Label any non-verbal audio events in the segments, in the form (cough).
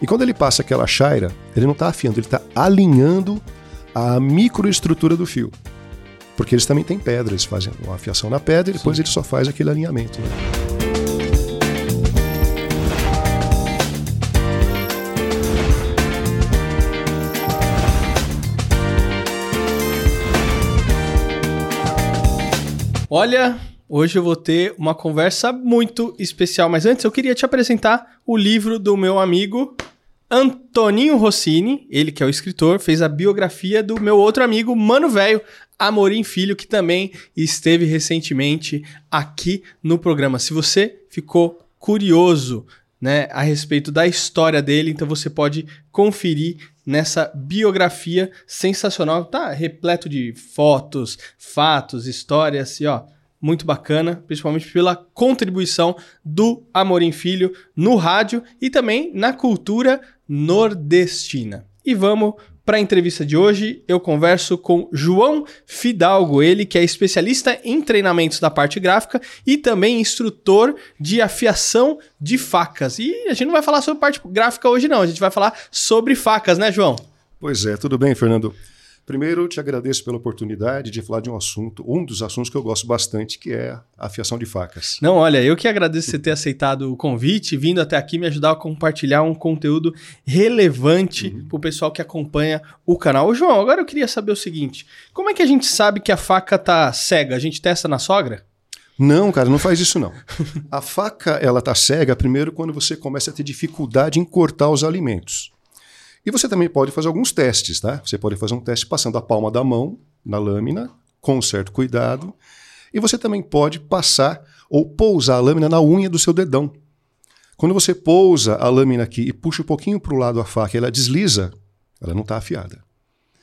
E quando ele passa aquela chaira, ele não está afiando, ele está alinhando a microestrutura do fio. Porque eles também têm pedra, eles fazem uma afiação na pedra e depois Sim. ele só faz aquele alinhamento. Né? Olha, hoje eu vou ter uma conversa muito especial, mas antes eu queria te apresentar o livro do meu amigo Antoninho Rossini, ele que é o escritor, fez a biografia do meu outro amigo, Mano Velho, Amorim Filho, que também esteve recentemente aqui no programa. Se você ficou curioso né, a respeito da história dele, então você pode conferir nessa biografia sensacional. Tá repleto de fotos, fatos, histórias e ó, muito bacana, principalmente pela contribuição do Amorim Filho no rádio e também na cultura nordestina. E vamos para a entrevista de hoje, eu converso com João Fidalgo, ele que é especialista em treinamentos da parte gráfica e também instrutor de afiação de facas. E a gente não vai falar sobre parte gráfica hoje não, a gente vai falar sobre facas, né, João? Pois é, tudo bem, Fernando. Primeiro, eu te agradeço pela oportunidade de falar de um assunto, um dos assuntos que eu gosto bastante, que é a afiação de facas. Não, olha, eu que agradeço você ter aceitado o convite, vindo até aqui me ajudar a compartilhar um conteúdo relevante uhum. para o pessoal que acompanha o canal. Ô, João, agora eu queria saber o seguinte: como é que a gente sabe que a faca tá cega? A gente testa na sogra? Não, cara, não faz isso não. a faca, ela tá cega primeiro quando você começa a ter dificuldade em cortar os alimentos. E você também pode fazer alguns testes, tá? Você pode fazer um teste passando a palma da mão na lâmina, com certo cuidado. E você também pode passar ou pousar a lâmina na unha do seu dedão. Quando você pousa a lâmina aqui e puxa um pouquinho para o lado a faca e ela desliza, ela não está afiada.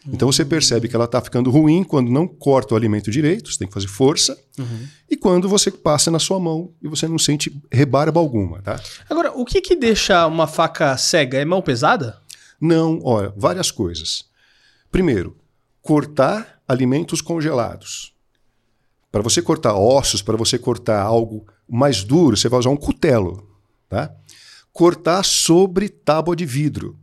Então você percebe que ela está ficando ruim quando não corta o alimento direito, você tem que fazer força, uhum. e quando você passa na sua mão e você não sente rebarba alguma, tá? Agora, o que, que deixa uma faca cega? É mão pesada? Não, olha, várias coisas. Primeiro, cortar alimentos congelados. Para você cortar ossos, para você cortar algo mais duro, você vai usar um cutelo. Tá? Cortar sobre tábua de vidro.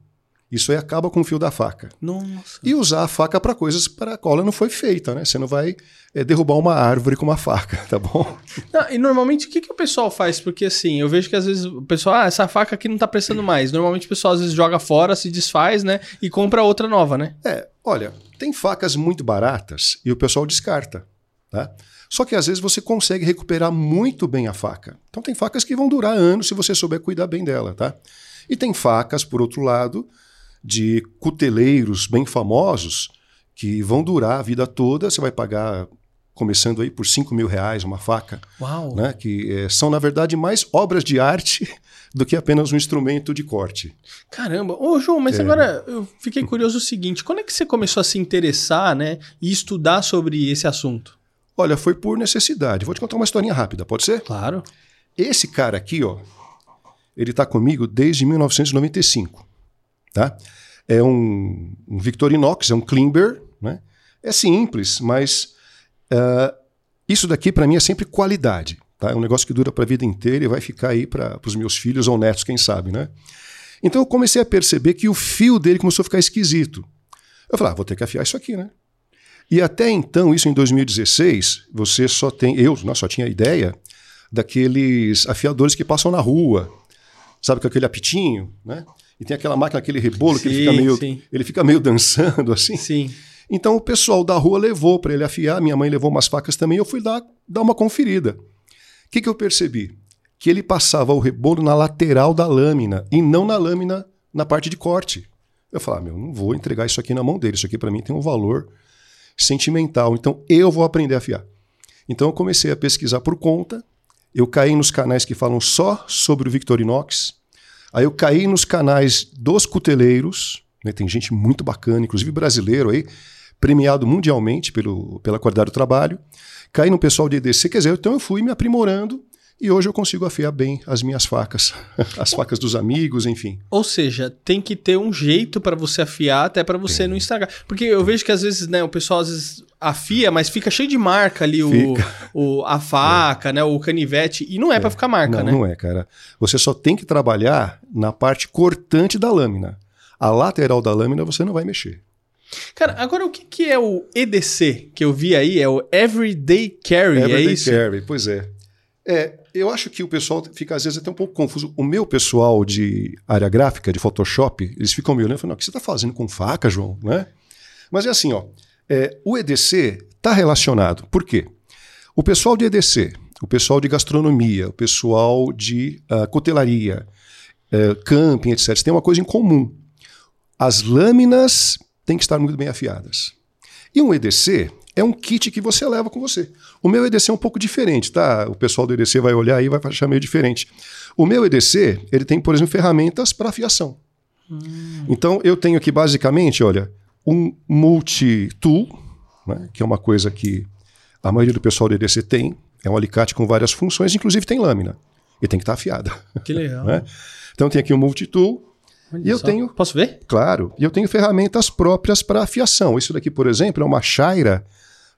Isso aí acaba com o fio da faca. Nossa. E usar a faca para coisas para a qual ela não foi feita, né? Você não vai é, derrubar uma árvore com uma faca, (laughs) tá bom? Não, e normalmente o que, que o pessoal faz? Porque assim, eu vejo que às vezes o pessoal, ah, essa faca aqui não tá prestando mais. Normalmente o pessoal às vezes joga fora, se desfaz, né? E compra outra nova, né? É, olha, tem facas muito baratas e o pessoal descarta, tá? Só que às vezes você consegue recuperar muito bem a faca. Então tem facas que vão durar anos se você souber cuidar bem dela, tá? E tem facas, por outro lado, de cuteleiros bem famosos que vão durar a vida toda. Você vai pagar, começando aí por 5 mil reais, uma faca. Uau! Né? Que é, são, na verdade, mais obras de arte (laughs) do que apenas um instrumento de corte. Caramba! Ô, João, mas é. agora eu fiquei curioso o seguinte: quando é que você começou a se interessar né, e estudar sobre esse assunto? Olha, foi por necessidade. Vou te contar uma historinha rápida, pode ser? Claro. Esse cara aqui, ó, ele está comigo desde 1995. Tá? É um, um Victorinox, é um Klimber. Né? É simples, mas uh, isso daqui para mim é sempre qualidade. Tá? É um negócio que dura para a vida inteira e vai ficar aí para os meus filhos ou netos, quem sabe. Né? Então eu comecei a perceber que o fio dele começou a ficar esquisito. Eu falei, ah, vou ter que afiar isso aqui, né? E até então, isso em 2016, você só tem, eu só tinha ideia daqueles afiadores que passam na rua, sabe, com aquele apitinho, né? E tem aquela máquina, aquele rebolo sim, que ele fica meio, sim. ele fica meio dançando (laughs) assim. Sim. Então o pessoal da rua levou para ele afiar, minha mãe levou umas facas também, eu fui dar, dar uma conferida. O que, que eu percebi? Que ele passava o rebolo na lateral da lâmina e não na lâmina na parte de corte. Eu falei, ah, meu, não vou entregar isso aqui na mão dele, isso aqui para mim tem um valor sentimental, então eu vou aprender a afiar. Então eu comecei a pesquisar por conta, eu caí nos canais que falam só sobre o Victorinox, Aí eu caí nos canais dos cuteleiros, né? tem gente muito bacana, inclusive brasileiro aí, premiado mundialmente pelo, pela qualidade do trabalho. Caí no pessoal de EDC, quer dizer, então eu fui me aprimorando e hoje eu consigo afiar bem as minhas facas, (laughs) as facas dos amigos, enfim. Ou seja, tem que ter um jeito para você afiar, até para você é. não estragar. Porque eu vejo que às vezes, né, o pessoal às vezes afia, mas fica cheio de marca ali o, o, a faca, é. né? O canivete. E não é, é. para ficar marca, não, né? Não é, cara. Você só tem que trabalhar na parte cortante da lâmina. A lateral da lâmina você não vai mexer. Cara, agora o que, que é o EDC que eu vi aí? É o Everyday Carry, é Everyday é isso? Carry, pois é. É, eu acho que o pessoal fica às vezes até um pouco confuso. O meu pessoal de área gráfica, de Photoshop, eles ficam me olhando e falam: o que você está fazendo com faca, João? Né? Mas é assim, ó. É, o EDC está relacionado. Por quê? O pessoal de EDC, o pessoal de gastronomia, o pessoal de uh, uh, camping, etc., tem uma coisa em comum. As lâminas têm que estar muito bem afiadas. E um EDC é um kit que você leva com você. O meu EDC é um pouco diferente, tá? O pessoal do EDC vai olhar aí e vai achar meio diferente. O meu EDC, ele tem, por exemplo, ferramentas para afiação. Hum. Então, eu tenho aqui basicamente, olha, um multi-tool, né, que é uma coisa que a maioria do pessoal do EDC tem. É um alicate com várias funções, inclusive tem lâmina. E tem que estar tá afiada. Que legal. (laughs) né? Então, tem aqui um multi-tool, Olha e eu só. tenho. Posso ver? Claro. E eu tenho ferramentas próprias para afiação. Isso daqui, por exemplo, é uma chaira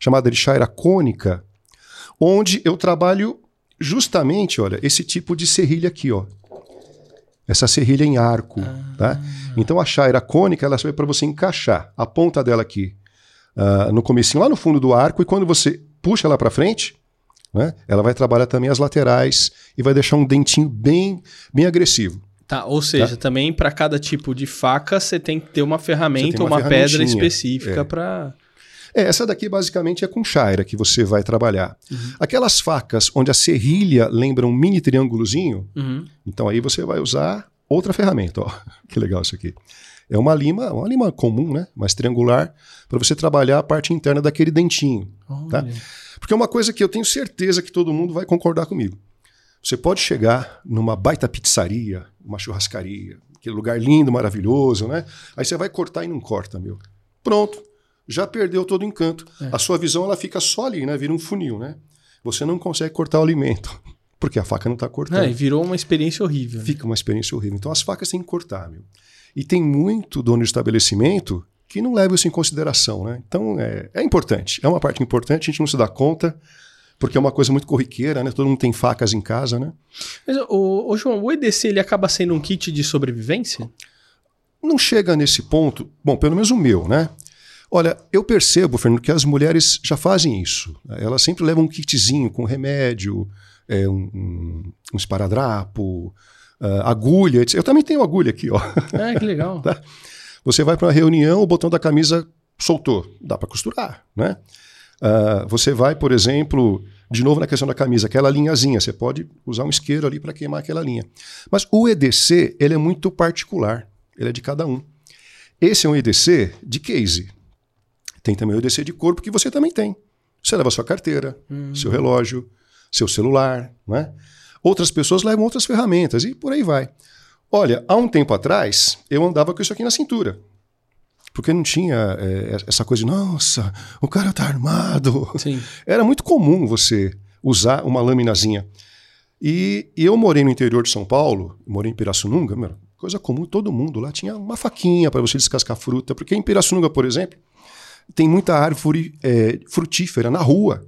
chamada de chaira cônica, onde eu trabalho justamente, olha, esse tipo de serrilha aqui, ó. Essa serrilha em arco, ah. tá? Então a chaira cônica, ela serve para você encaixar a ponta dela aqui uh, no comecinho, lá no fundo do arco, e quando você puxa ela para frente, né, ela vai trabalhar também as laterais e vai deixar um dentinho bem, bem agressivo. Tá, ou seja, tá? também para cada tipo de faca você tem que ter uma ferramenta, uma, uma pedra específica é. para. É, essa daqui basicamente é com chaira que você vai trabalhar. Uhum. Aquelas facas onde a serrilha lembra um mini triângulozinho, uhum. então aí você vai usar outra ferramenta. Ó. (laughs) Que legal isso aqui. É uma lima, uma lima comum, né? Mas triangular, para você trabalhar a parte interna daquele dentinho. Tá? Porque é uma coisa que eu tenho certeza que todo mundo vai concordar comigo. Você pode chegar numa baita pizzaria, uma churrascaria, aquele lugar lindo, maravilhoso, né? Aí você vai cortar e não corta, meu. Pronto. Já perdeu todo o encanto. É. A sua visão ela fica só ali, né? Vira um funil, né? Você não consegue cortar o alimento, (laughs) porque a faca não está cortando. É, virou uma experiência horrível. Né? Fica uma experiência horrível. Então as facas têm que cortar, meu. E tem muito dono de estabelecimento que não leva isso em consideração, né? Então é, é importante, é uma parte importante, a gente não se dá conta porque é uma coisa muito corriqueira, né? Todo mundo tem facas em casa, né? Mas, o, o João, o EDC ele acaba sendo um kit de sobrevivência? Não chega nesse ponto, bom, pelo menos o meu, né? Olha, eu percebo, Fernando, que as mulheres já fazem isso. Elas sempre levam um kitzinho com remédio, é, um, um, um esparadrapo, uh, agulha, etc. Eu também tenho agulha aqui, ó. Ah, que legal. (laughs) tá? Você vai para uma reunião, o botão da camisa soltou. Dá para costurar, né? Uh, você vai, por exemplo, de novo na questão da camisa, aquela linhazinha, você pode usar um isqueiro ali para queimar aquela linha. Mas o EDC, ele é muito particular, ele é de cada um. Esse é um EDC de case. Tem também o EDC de corpo que você também tem. Você leva sua carteira, hum. seu relógio, seu celular, né? Outras pessoas levam outras ferramentas e por aí vai. Olha, há um tempo atrás, eu andava com isso aqui na cintura. Porque não tinha é, essa coisa de, nossa, o cara tá armado. Sim. (laughs) Era muito comum você usar uma laminazinha. E, e, eu morei no interior de São Paulo, morei em Pirassununga, meu, coisa comum, todo mundo lá tinha uma faquinha para você descascar fruta. Porque em Pirassununga, por exemplo, tem muita árvore é, frutífera na rua.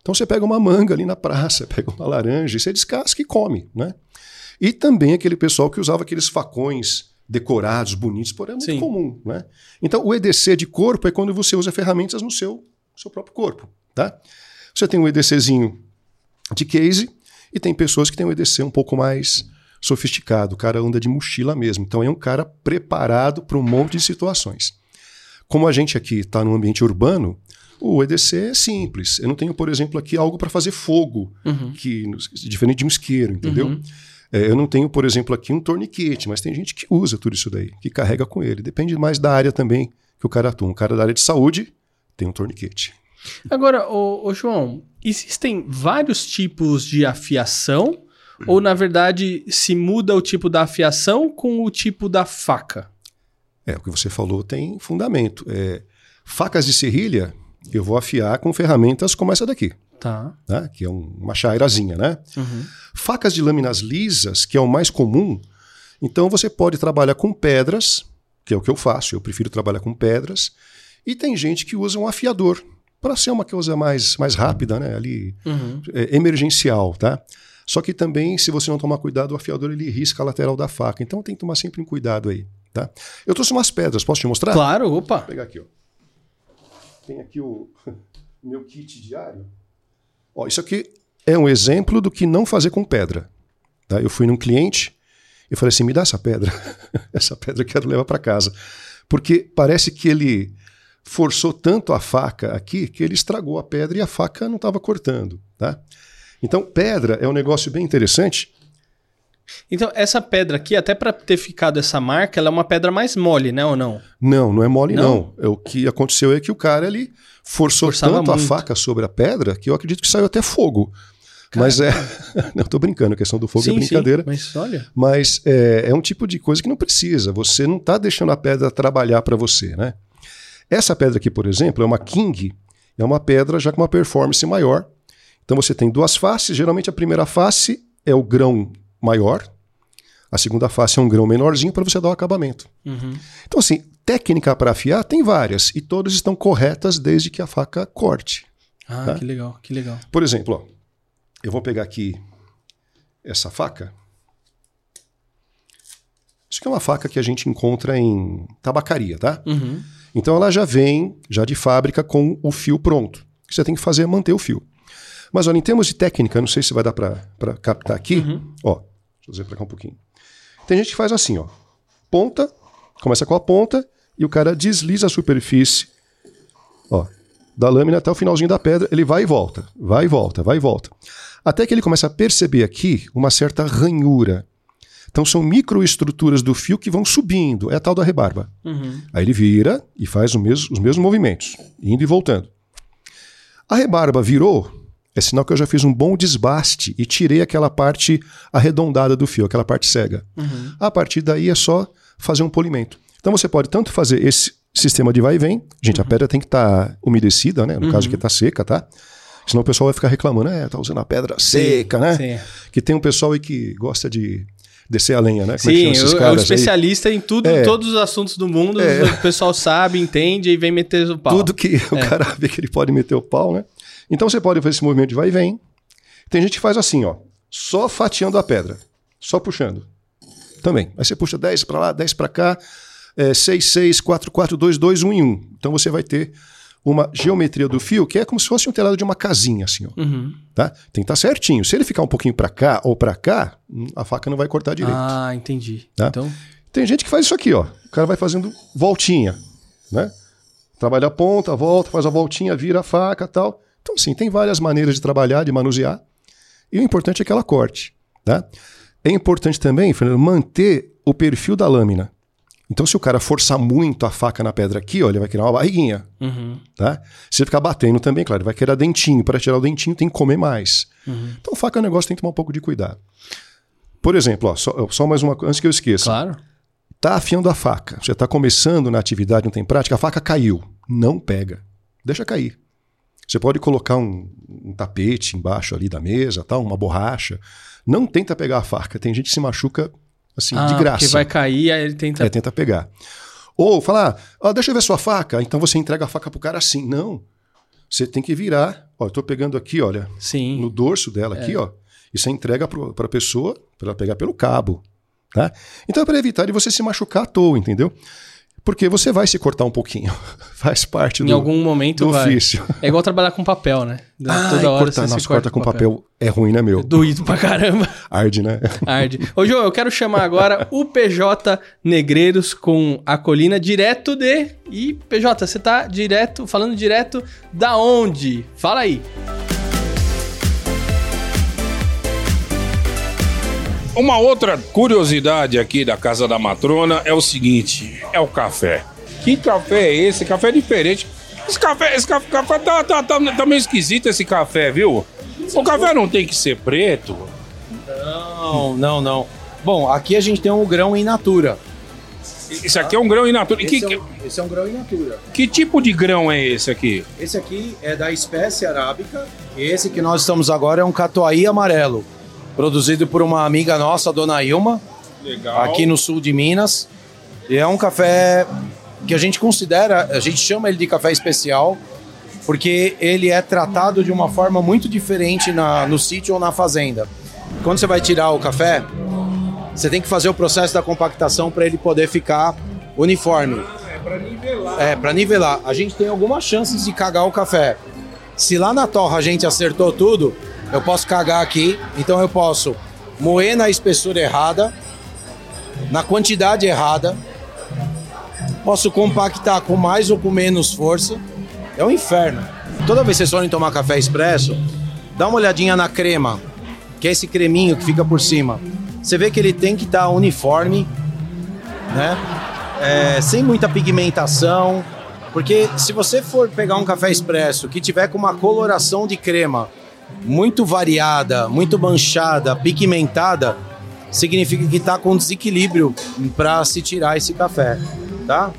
Então você pega uma manga ali na praça, (laughs) pega uma laranja e você descasca e come, né? E também aquele pessoal que usava aqueles facões decorados, bonitos, porém é muito Sim. comum. Né? Então, o EDC de corpo é quando você usa ferramentas no seu, seu próprio corpo. Tá? Você tem um EDCzinho de case e tem pessoas que têm um EDC um pouco mais sofisticado. O cara anda de mochila mesmo. Então, é um cara preparado para um monte de situações. Como a gente aqui está no ambiente urbano, o EDC é simples. Eu não tenho, por exemplo, aqui algo para fazer fogo, uhum. que diferente de um isqueiro, entendeu? Uhum. É, eu não tenho, por exemplo, aqui um torniquete, mas tem gente que usa tudo isso daí, que carrega com ele. Depende mais da área também que o cara atua. Um cara da área de saúde tem um torniquete. Agora, ô, ô João, existem vários tipos de afiação ou, na verdade, se muda o tipo da afiação com o tipo da faca? É, o que você falou tem fundamento. É, facas de serrilha, eu vou afiar com ferramentas como essa daqui. Tá. Né? Que é um, uma chairazinha, né? Uhum. Facas de lâminas lisas, que é o mais comum, então você pode trabalhar com pedras, que é o que eu faço, eu prefiro trabalhar com pedras, e tem gente que usa um afiador para ser uma coisa mais, mais rápida, né? Ali, Uhum. é, emergencial, tá? Só que também, se você não tomar cuidado, o afiador ele risca a lateral da faca. Então tem que tomar sempre um cuidado aí, tá? Eu trouxe umas pedras, posso te mostrar? Claro, opa. Vou pegar aqui, ó. Tem aqui o (laughs) meu kit diário. Ó, isso aqui é um exemplo do que não fazer com pedra. Tá? Eu fui num cliente e falei assim: me dá essa pedra. (laughs) essa pedra eu quero levar para casa. Porque parece que ele forçou tanto a faca aqui que ele estragou a pedra e a faca não estava cortando. Tá? Então, pedra é um negócio bem interessante. Então, essa pedra aqui, até pra ter ficado essa marca, ela é uma pedra mais mole, né, ou não? Não, não é mole, Não? não. É, o que aconteceu é que o cara ali forçou Forçava tanto a muito. faca sobre a pedra que eu acredito que saiu até fogo. Mas é. (laughs) não, tô brincando, a questão do fogo é brincadeira. mas olha. Mas é, é um tipo de coisa que não precisa. Você não está deixando a pedra trabalhar para você, né? Essa pedra aqui, por exemplo, é uma King, é uma pedra já com uma performance maior. Então você tem duas faces. Geralmente a primeira face é o grão maior, a segunda face é um grão menorzinho para você dar o acabamento. Uhum. Então, assim, técnica para afiar tem várias e todas estão corretas desde que a faca corte. Ah, Tá. que legal, que legal. Por exemplo, ó, eu vou pegar aqui essa faca. Isso aqui é uma faca que a gente encontra em tabacaria, tá? Uhum. Então ela já vem, já de fábrica, com o fio pronto. O que você tem que fazer é manter o fio. Mas olha, em termos de técnica, não sei se vai dar para captar aqui. Ó, deixa eu fazer para cá um pouquinho. Tem gente que faz assim, ó. Ponta, começa com a ponta e o cara desliza a superfície, ó, da lâmina até o finalzinho da pedra, ele vai e volta, vai e volta, vai e volta. Até que ele começa a perceber aqui uma certa ranhura. Então são microestruturas do fio que vão subindo, é a tal da rebarba. Uhum. Aí ele vira e faz mesmo- os mesmos movimentos, indo e voltando. A rebarba virou, é sinal que eu já fiz um bom desbaste e tirei aquela parte arredondada do fio, aquela parte cega. A partir daí é só fazer um polimento. Então você pode tanto fazer esse sistema de vai e vem, gente, a pedra tem que estar umedecida, né? No caso que está seca, tá? Senão o pessoal vai ficar reclamando, é, tá usando a pedra seca, né? Sim, Que tem um pessoal aí que gosta de descer a lenha, né? Como é Sim esses eu, é um caras aí? especialista em tudo, É. todos os assuntos do mundo. O pessoal sabe, entende e vem meter o pau. Tudo que o cara vê que ele pode meter o pau, né? Então você pode fazer esse movimento de vai e vem. Tem gente que faz assim, ó, só fatiando a pedra, só puxando. Também. Aí você puxa 10 para lá, 10 para cá, é, 6, 6, 4, 4, 2, 2, 1 em 1. Então você vai ter uma geometria do fio que é como se fosse um telhado de uma casinha, assim, ó. Uhum. Tá? Tem que estar certinho. Se ele ficar um pouquinho para cá ou para cá, hum, a faca não vai cortar direito. Ah, entendi. Tá? Então, Tem gente que faz isso aqui, ó. O cara vai fazendo voltinha, né? Trabalha a ponta, volta, faz a voltinha, vira a faca tal. Então, assim, tem várias maneiras de trabalhar, de manusear. E o importante é que ela corte, tá? É importante também, Fernando, manter o perfil da lâmina. Então, se o cara forçar muito a faca na pedra aqui, ó, ele vai criar uma barriguinha, uhum. tá? Se ele ficar batendo também, claro, ele vai querer dentinho. Para tirar o dentinho, tem que comer mais. Então, faca é um negócio que tem que tomar um pouco de cuidado. Por exemplo, ó, só, só mais uma coisa, antes que eu esqueça. claro. Tá afiando a faca. Você está começando na atividade, não tem prática, a faca caiu. Não pega. Deixa cair. Você pode colocar um, um tapete embaixo ali da mesa, tal, uma borracha. Não tenta pegar a faca. Tem gente que se machuca assim, Ah, de graça. Porque vai cair, aí ele tenta. É, tenta pegar. Ou falar, ó, deixa eu ver sua faca. Então você entrega a faca pro cara assim. Não. Você tem que virar. Ó, eu tô pegando aqui, olha, Sim. no dorso dela aqui, ó. E você entrega para a pessoa para ela pegar pelo cabo, tá? Então é para evitar de você se machucar à toa, entendeu? Porque você vai se cortar um pouquinho. (laughs) Faz parte Em do, algum momento do vai. ofício. É igual trabalhar com papel, né? Ah, (laughs) Toda hora cortar, você nossa, se corta com papel. é ruim, né, meu? Doído pra caramba. (laughs) Arde, né? Arde. Ô, João, eu quero chamar agora o PJ Negreiros com a colina direto de. E, PJ, você tá direto, falando direto da onde? Fala aí. Uma outra curiosidade aqui da casa da matrona é o seguinte: é o café. Que café é esse? Café diferente. Esse café, esse café, café tá, tá, tá, tá meio esquisito esse café, viu? O café não tem que ser preto. Não, não, não. Bom, aqui a gente tem um grão in natura. Esse aqui é um grão in natura. E Que, Esse, é um, esse é um grão in natura. que tipo de grão é esse aqui? Esse aqui é da espécie arábica. Esse que nós estamos agora é um catuai amarelo, produzido por uma amiga nossa, dona Ilma, Legal. aqui no sul de Minas. E é um café que a gente considera, a gente chama ele de café especial, porque ele é tratado de uma forma muito diferente na, no sítio ou na fazenda. Quando você vai tirar o café, você tem que fazer o processo da compactação para ele poder ficar uniforme. É nivelar. É, para nivelar. A gente tem algumas chances de cagar o café. Se lá na torra a gente acertou tudo, eu posso cagar aqui, então eu posso moer na espessura errada, na quantidade errada, posso compactar com mais ou com menos força. É um inferno. Toda vez que vocês forem tomar café expresso, dá uma olhadinha na crema, que é esse creminho que fica por cima. Você vê que ele tem que estar uniforme, né? É, sem muita pigmentação, porque se você for pegar um café expresso que tiver com uma coloração de crema muito variada, muito manchada, pigmentada, significa que está com desequilíbrio para se tirar esse café, tá?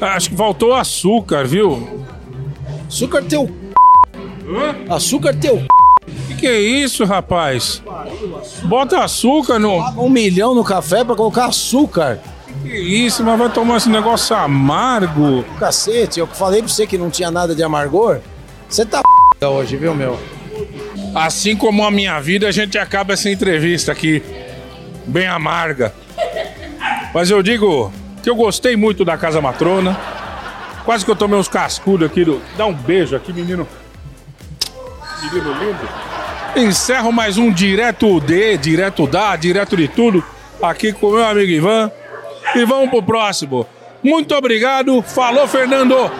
Acho que faltou açúcar, viu? Açúcar teu. Açúcar teu. Que que é isso, rapaz? Bota açúcar no. Um milhão no café para colocar açúcar. Que isso, mas vai tomar esse negócio amargo. Cacete, eu falei pra você que não tinha nada de amargor. Você tá (laughs) hoje, viu, meu? Assim como a minha vida, a gente acaba essa entrevista aqui bem amarga. Mas eu digo que eu gostei muito da Casa Matrona. Quase que eu tomei uns cascudos aqui. Do... Dá um beijo aqui, menino. Menino lindo. Encerro mais um Direto D, Direto da, Direto de tudo. Aqui com meu amigo Ivan. E vamos pro próximo. Muito obrigado. Falou, Fernando.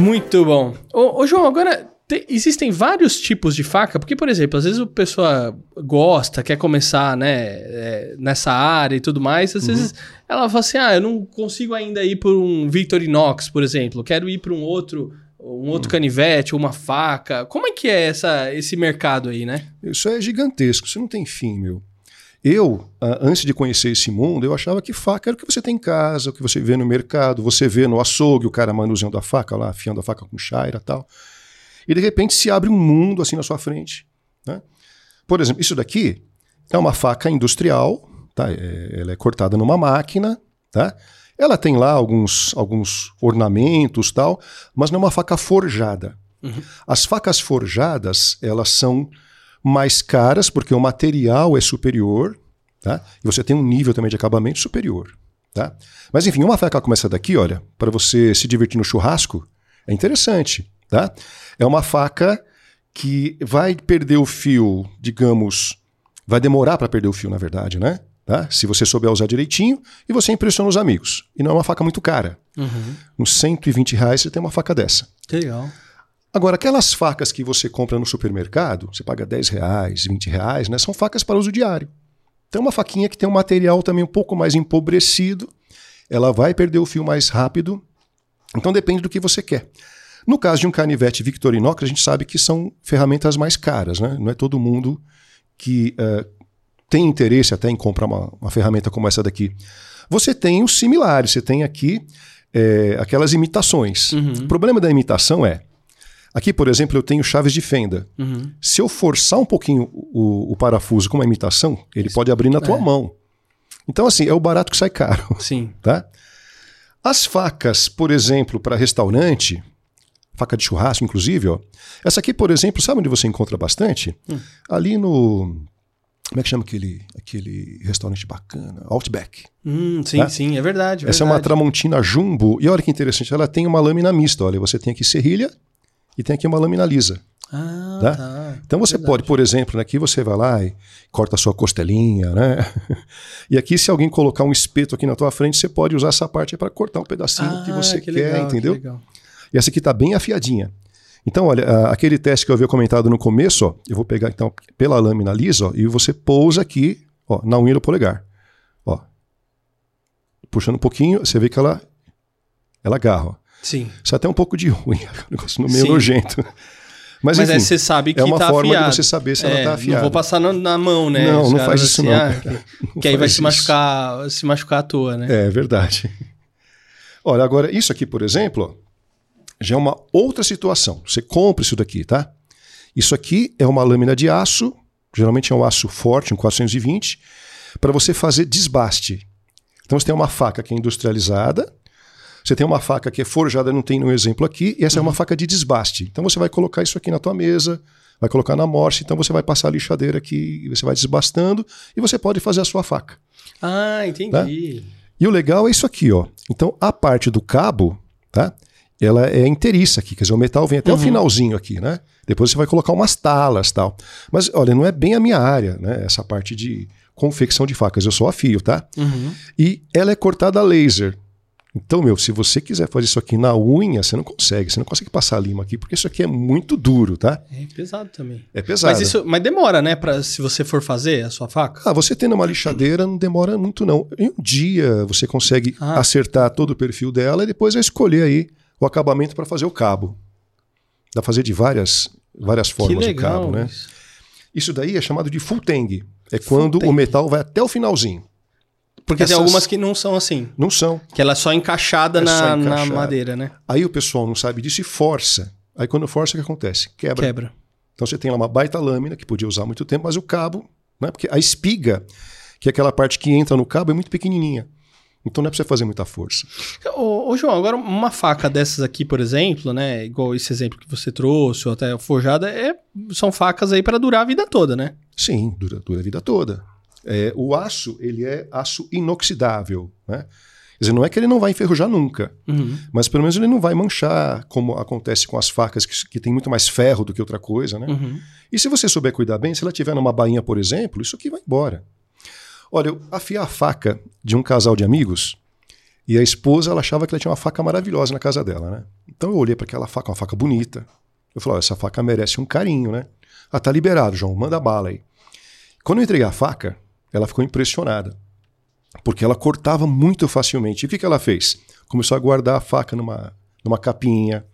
Muito bom. Ô, ô, João, agora te- existem vários tipos de faca, porque, por exemplo, às vezes a pessoa gosta, quer começar, né, é, nessa área e tudo mais, às vezes ela fala assim, ah, eu não consigo ainda ir por um Victorinox, por exemplo, quero ir para um outro, um outro canivete, uma faca. Como é que é essa, esse mercado aí, né? Isso é gigantesco, isso não tem fim, meu. Eu, ah, antes de conhecer esse mundo, eu achava que faca era o que você tem em casa, o que você vê no mercado, você vê no açougue o cara manuseando a faca lá, afiando a faca com chaira e tal. E de repente se abre um mundo assim na sua frente. né? Por exemplo, isso daqui é uma faca industrial, tá? É- ela é cortada numa máquina, tá? Ela tem lá alguns, alguns ornamentos tal, mas não é uma faca forjada. As facas forjadas, elas são mais caras porque o material é superior, tá? E você tem um nível também de acabamento superior, tá? Mas enfim, uma faca como essa daqui, olha, para você se divertir no churrasco, é interessante, tá? É uma faca que vai perder o fio, digamos, vai demorar para perder o fio, na verdade, né? Tá? Se você souber usar direitinho e você impressiona os amigos. E não é uma faca muito cara. Uns 120 reais você tem uma faca dessa. Que legal. Agora, aquelas facas que você compra no supermercado, você paga 10 reais, 20 reais, né? São facas para uso diário. Então, uma faquinha que tem um material também um pouco mais empobrecido, ela vai perder o fio mais rápido. Então, depende do que você quer. No caso de um canivete Victorinox, a gente sabe que são ferramentas mais caras, né? Não é todo mundo que eh, tem interesse até em comprar uma, uma ferramenta como essa daqui. Você tem os similares, você tem aqui eh, aquelas imitações. O problema da imitação é, aqui, por exemplo, eu tenho chaves de fenda. Se eu forçar um pouquinho o, o parafuso com uma imitação, ele pode abrir na tua É. mão. Então, assim, é o barato que sai caro Sim. (laughs) tá? As facas, por exemplo, para restaurante, faca de churrasco, inclusive, ó. Essa aqui, por exemplo, sabe onde você encontra bastante? Hum. Ali no. Como é que chama aquele, aquele restaurante bacana? Outback. Hum, sim, Tá? sim, é verdade. Essa é uma verdade. Tramontina Jumbo. E olha que interessante, ela tem uma lâmina mista. Olha, você tem aqui serrilha e tem aqui uma lâmina lisa. Ah, Tá? tá. Então você Verdade. pode, por exemplo, né, aqui você vai lá e corta a sua costelinha, né? (laughs) E aqui, se alguém colocar um espeto aqui na tua frente, você pode usar essa parte para cortar um pedacinho que Ah, você quer, legal, que entendeu? legal. E essa aqui está bem afiadinha. Então, olha, aquele teste que eu havia comentado no começo, ó, eu vou pegar então pela lâmina lisa ó, e você pousa aqui ó, na unha do polegar. Ó. Puxando um pouquinho, você vê que ela, ela agarra. Ó. Sim. Isso é até um pouco de ruim, (laughs) um negócio meio Sim. nojento. Mas, Mas enfim, aí você sabe que é uma tá forma afiado. de você saber se ela É, está afiada. Não vou passar na, na mão, né? Não, Os não faz isso assim, não, ah, que, que aí vai se machucar, se machucar à toa, né? É verdade. Olha, agora, isso aqui, por exemplo, já é uma outra situação. Você compra isso daqui, tá? Isso aqui é uma lâmina de aço, geralmente é um aço forte, um 420, para você fazer desbaste. Então você tem uma faca que é industrializada, você tem uma faca que é forjada, não tem nenhum exemplo aqui, e essa é uma faca de desbaste. Então você vai colocar isso aqui na tua mesa, vai colocar na morse, então você vai passar a lixadeira aqui, você vai desbastando e você pode fazer a sua faca. Ah, entendi. E o legal é isso aqui, ó. Então a parte do cabo, tá? Ela é inteiriça aqui, quer dizer, o metal vem até o finalzinho aqui, né? Depois você vai colocar umas talas tal. Mas olha, não é bem a minha área, né? Essa parte de confecção de facas, eu só afio, tá? Uhum. E ela é cortada a laser. Então, meu, se você quiser fazer isso aqui na unha, você não consegue. Você não consegue passar lima aqui, porque isso aqui é muito duro, tá? É pesado também. É pesado. Mas, isso, mas demora, né? Pra, se você for fazer a sua faca? Ah, você tendo uma lixadeira não demora muito, não. Em um dia você consegue Ah. acertar todo o perfil dela e depois é escolher aí o acabamento para fazer o cabo. Dá pra fazer de várias, várias formas legal. o cabo, né? isso. Isso daí é chamado de full tang. É quando o metal vai até o finalzinho. Porque tem Essas- algumas que não são assim. Não são. Que ela é só encaixada É na, só na encaixada. madeira, né? Aí o pessoal não sabe disso e força. Aí quando força, o que acontece? Quebra. Quebra. Então você tem lá uma baita lâmina que podia usar muito tempo, mas o cabo, né? Porque a espiga, que é aquela parte que entra no cabo, é muito pequenininha. Então não é pra você fazer muita força. Ô, ô, João, agora uma faca dessas aqui, por exemplo, né? Igual esse exemplo que você trouxe, ou até forjada, é, são facas aí para durar a vida toda, né? Sim, dura, dura a vida toda. É, o aço, ele é aço inoxidável, né? Quer dizer, não é que ele não vai enferrujar nunca, Uhum. mas pelo menos ele não vai manchar, como acontece com as facas que, que tem muito mais ferro do que outra coisa, né? Uhum. E se você souber cuidar bem, se ela tiver numa bainha, por exemplo, isso aqui vai embora. Olha, eu afiei a faca de um casal de amigos e a esposa ela achava que ela tinha uma faca maravilhosa na casa dela, né? Então eu olhei para aquela faca, uma faca bonita. Eu falei, essa faca merece um carinho, né? Ah, tá liberado, João, manda bala aí. Quando eu entreguei a faca, ela ficou impressionada. Porque ela cortava muito facilmente. E o que, que ela fez? Começou a guardar a faca numa, numa capinha,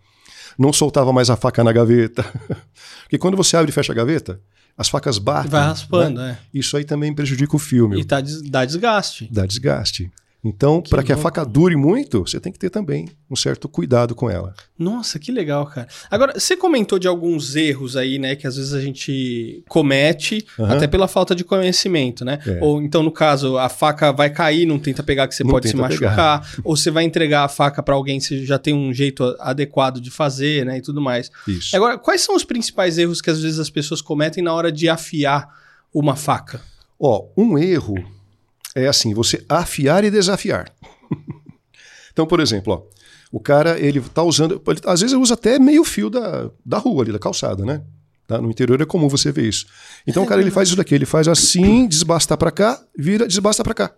não soltava mais a faca na gaveta. (laughs) Porque quando você abre e fecha a gaveta, as facas batem. Vai raspando, né? é. Isso aí também prejudica o filme, E tá, dá desgaste. dá desgaste. Então, para que a faca dure muito, você tem que ter também um certo cuidado com ela. Nossa, que legal, cara. Agora, você comentou de alguns erros aí, né, que às vezes a gente comete, Aham. até pela falta de conhecimento, né? É. Ou então, no caso, a faca vai cair, não tenta pegar que você Não pode se machucar, ou você vai entregar a faca para alguém, você já tem um jeito adequado de fazer, né, e tudo mais. Isso. Agora, quais são os principais erros que às vezes as pessoas cometem na hora de afiar uma faca? Ó, um erro é assim, você afiar e desafiar. (laughs) então, por exemplo, ó, o cara, ele tá usando, ele, às vezes usa até meio fio da, da rua ali, da calçada, né? Tá? No interior é comum você ver isso. Então o cara ele faz isso daqui, ele faz assim, desbasta pra cá, vira, desbasta pra cá.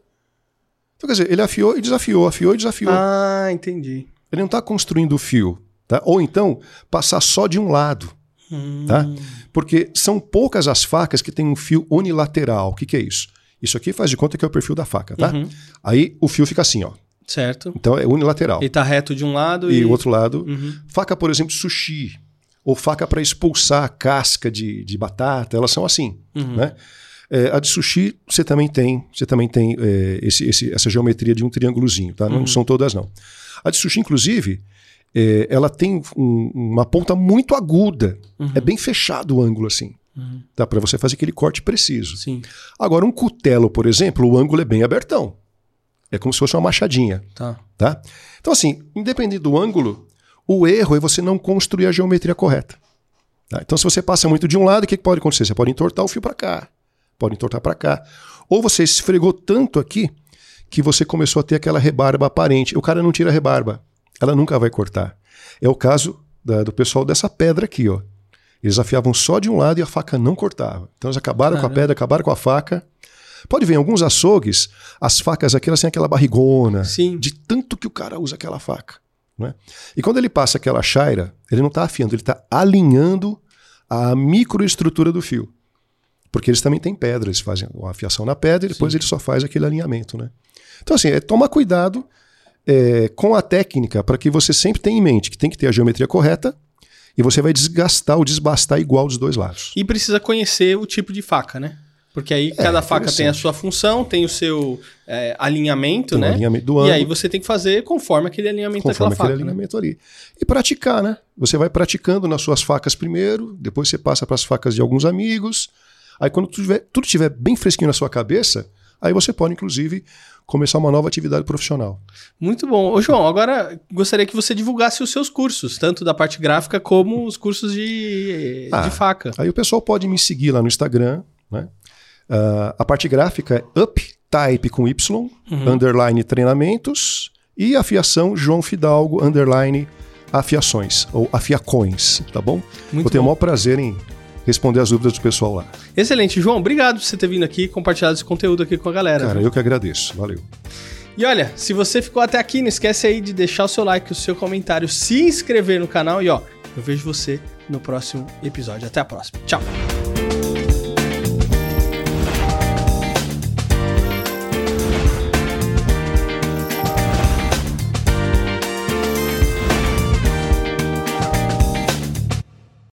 Então quer dizer, ele afiou e desafiou, afiou e desafiou. Ah, entendi. Ele não está construindo o fio, tá? Ou então passar só de um lado, tá? Porque são poucas as facas que têm um fio unilateral. O que, que é isso? Isso aqui faz de conta que é o perfil da faca, tá? Uhum. Aí o fio fica assim, ó. Certo. Então é unilateral. Ele tá reto de um lado E e, o outro lado, Uhum. faca, por exemplo, sushi, ou faca para expulsar a casca de, de batata, elas são assim, Uhum. né? É, a de sushi você também tem, você também tem é, esse- esse- essa geometria de um triângulozinho, tá? Uhum. Não são todas não. A de sushi, inclusive, é, ela tem um- uma ponta muito aguda, Uhum. é bem fechado o ângulo assim, tá? Para você fazer aquele corte preciso. Sim, Agora um cutelo, por exemplo, o ângulo é bem abertão, é como se fosse uma machadinha tá. tá? Então, assim, independente do ângulo, o erro é você não construir a geometria correta. tá? Então, se você passa muito de um lado, o que, que pode acontecer? Você pode entortar o fio para cá, pode entortar para cá. Ou você esfregou tanto aqui que você começou a ter aquela rebarba aparente. O cara não tira a rebarba, ela nunca vai cortar. É o caso da- do pessoal dessa pedra aqui, ó. Eles afiavam só de um lado e a faca não cortava. Então eles acabaram com a Caramba. pedra, acabaram com a faca. Pode ver, em alguns açougues, as facas aqui elas têm aquela barrigona, Sim. de tanto que o cara usa aquela faca. Né? E quando ele passa aquela chaira, ele não está afiando, ele está alinhando a microestrutura do fio. Porque eles também têm pedra, eles fazem a afiação na pedra e depois ele só faz aquele alinhamento. Né? Então, assim, é tomar cuidado é, com a técnica para que você sempre tenha em mente que tem que ter a geometria correta e você vai desgastar ou desbastar igual dos dois lados. E precisa conhecer o tipo de faca, né? Porque aí cada faca tem a sua função, tem o seu é, alinhamento, Tem né? alinhamento do E ângulo. aí você tem que fazer conforme aquele alinhamento conforme daquela aquele faca. né? alinhamento ali. E praticar, né? Você vai praticando nas suas facas primeiro, depois você passa para as facas de alguns amigos. Aí quando tudo tiver, tudo tiver bem fresquinho na sua cabeça, Aí você pode, inclusive, começar uma nova atividade profissional. Muito bom. Ô, João, agora gostaria que você divulgasse os seus cursos, tanto da parte gráfica como os cursos de, Ah. de faca. Aí o pessoal pode me seguir lá no Instagram, né? Ah, a parte gráfica é uptype com Y, underline treinamentos, e afiação João Fidalgo, underline afiações, ou afiacões, tá bom? Muito Eu tenho o bom. maior prazer em responder as dúvidas do pessoal lá. Excelente. João, obrigado por você ter vindo aqui e compartilhado esse conteúdo aqui com a galera. Cara, eu que agradeço. Valeu. E olha, se você ficou até aqui, não esquece aí de deixar o seu like, o seu comentário, se inscrever no canal e ó, eu vejo você no próximo episódio. Até a próxima. Tchau.